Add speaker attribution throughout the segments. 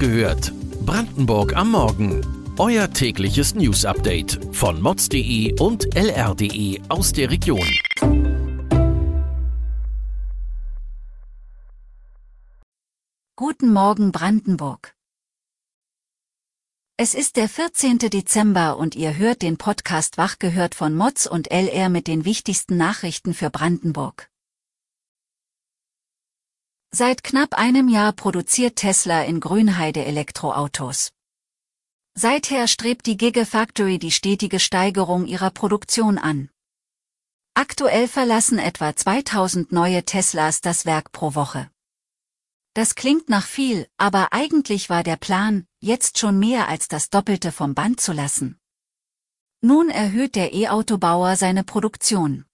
Speaker 1: gehört. Brandenburg am Morgen. Euer tägliches News-Update von mods.de und lr.de aus der Region.
Speaker 2: Guten Morgen Brandenburg. Es ist der 14. Dezember und ihr hört den Podcast Wach gehört von Mods und LR mit den wichtigsten Nachrichten für Brandenburg. Seit knapp einem Jahr produziert Tesla in Grünheide Elektroautos. Seither strebt die Gigafactory die stetige Steigerung ihrer Produktion an. Aktuell verlassen etwa 2000 neue Teslas das Werk pro Woche. Das klingt nach viel, aber eigentlich war der Plan, jetzt schon mehr als das Doppelte vom Band zu lassen. Nun erhöht der E-Autobauer seine Produktion.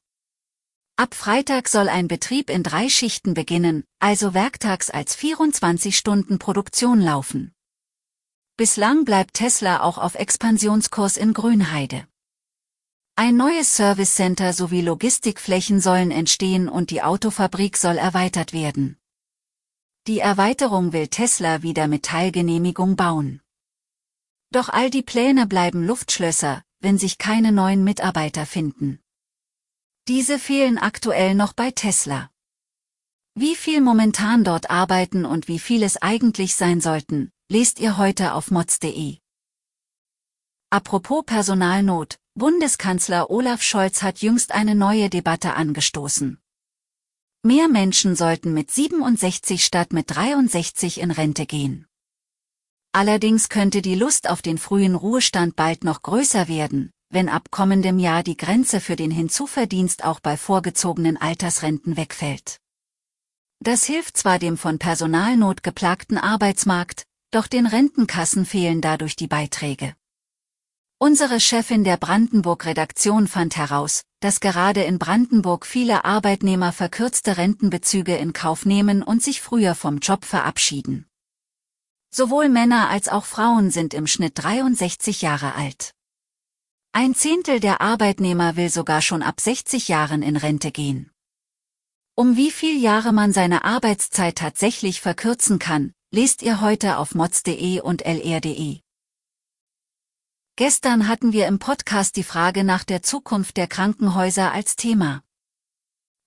Speaker 2: Ab Freitag soll ein Betrieb in drei Schichten beginnen, also werktags als 24 Stunden Produktion laufen. Bislang bleibt Tesla auch auf Expansionskurs in Grünheide. Ein neues Service Center sowie Logistikflächen sollen entstehen und die Autofabrik soll erweitert werden. Die Erweiterung will Tesla wieder mit Teilgenehmigung bauen. Doch all die Pläne bleiben Luftschlösser, wenn sich keine neuen Mitarbeiter finden. Diese fehlen aktuell noch bei Tesla. Wie viel momentan dort arbeiten und wie viel es eigentlich sein sollten, lest ihr heute auf mods.de. Apropos Personalnot, Bundeskanzler Olaf Scholz hat jüngst eine neue Debatte angestoßen. Mehr Menschen sollten mit 67 statt mit 63 in Rente gehen. Allerdings könnte die Lust auf den frühen Ruhestand bald noch größer werden, wenn ab kommendem Jahr die Grenze für den Hinzuverdienst auch bei vorgezogenen Altersrenten wegfällt. Das hilft zwar dem von Personalnot geplagten Arbeitsmarkt, doch den Rentenkassen fehlen dadurch die Beiträge. Unsere Chefin der Brandenburg-Redaktion fand heraus, dass gerade in Brandenburg viele Arbeitnehmer verkürzte Rentenbezüge in Kauf nehmen und sich früher vom Job verabschieden. Sowohl Männer als auch Frauen sind im Schnitt 63 Jahre alt. Ein Zehntel der Arbeitnehmer will sogar schon ab 60 Jahren in Rente gehen. Um wie viel Jahre man seine Arbeitszeit tatsächlich verkürzen kann, lest ihr heute auf mods.de und lr.de. Gestern hatten wir im Podcast die Frage nach der Zukunft der Krankenhäuser als Thema.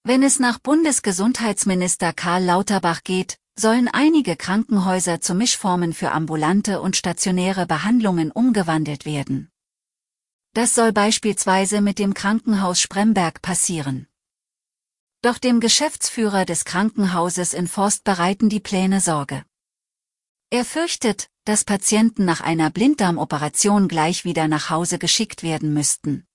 Speaker 2: Wenn es nach Bundesgesundheitsminister Karl Lauterbach geht, sollen einige Krankenhäuser zu Mischformen für ambulante und stationäre Behandlungen umgewandelt werden. Das soll beispielsweise mit dem Krankenhaus Spremberg passieren. Doch dem Geschäftsführer des Krankenhauses in Forst bereiten die Pläne Sorge. Er fürchtet, dass Patienten nach einer Blinddarmoperation gleich wieder nach Hause geschickt werden müssten.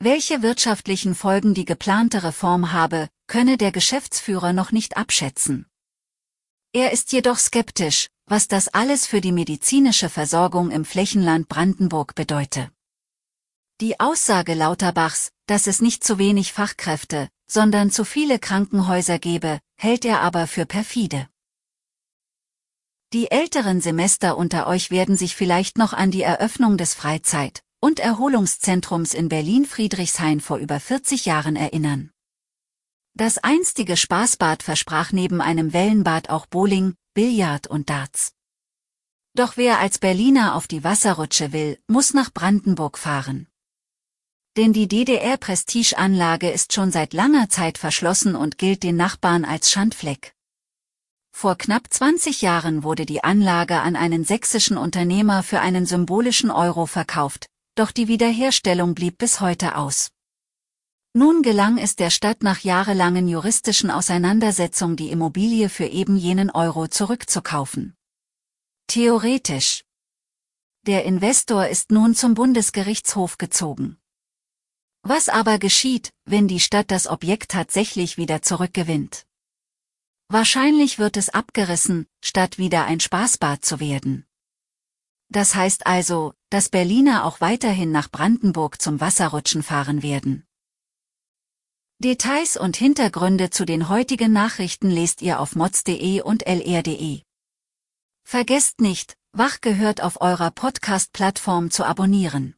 Speaker 2: Welche wirtschaftlichen Folgen die geplante Reform habe, könne der Geschäftsführer noch nicht abschätzen. Er ist jedoch skeptisch, was das alles für die medizinische Versorgung im Flächenland Brandenburg bedeute. Die Aussage Lauterbachs, dass es nicht zu wenig Fachkräfte, sondern zu viele Krankenhäuser gebe, hält er aber für perfide. Die älteren Semester unter euch werden sich vielleicht noch an die Eröffnung des Freizeit- und Erholungszentrums in Berlin-Friedrichshain vor über 40 Jahren erinnern. Das einstige Spaßbad versprach neben einem Wellenbad auch Bowling, Billard und Darts. Doch wer als Berliner auf die Wasserrutsche will, muss nach Brandenburg fahren denn die DDR-Prestigeanlage ist schon seit langer Zeit verschlossen und gilt den Nachbarn als Schandfleck. Vor knapp 20 Jahren wurde die Anlage an einen sächsischen Unternehmer für einen symbolischen Euro verkauft, doch die Wiederherstellung blieb bis heute aus. Nun gelang es der Stadt nach jahrelangen juristischen Auseinandersetzungen die Immobilie für eben jenen Euro zurückzukaufen. Theoretisch. Der Investor ist nun zum Bundesgerichtshof gezogen. Was aber geschieht, wenn die Stadt das Objekt tatsächlich wieder zurückgewinnt? Wahrscheinlich wird es abgerissen, statt wieder ein Spaßbad zu werden. Das heißt also, dass Berliner auch weiterhin nach Brandenburg zum Wasserrutschen fahren werden. Details und Hintergründe zu den heutigen Nachrichten lest ihr auf mods.de und lr.de. Vergesst nicht, Wach gehört auf eurer Podcast-Plattform zu abonnieren.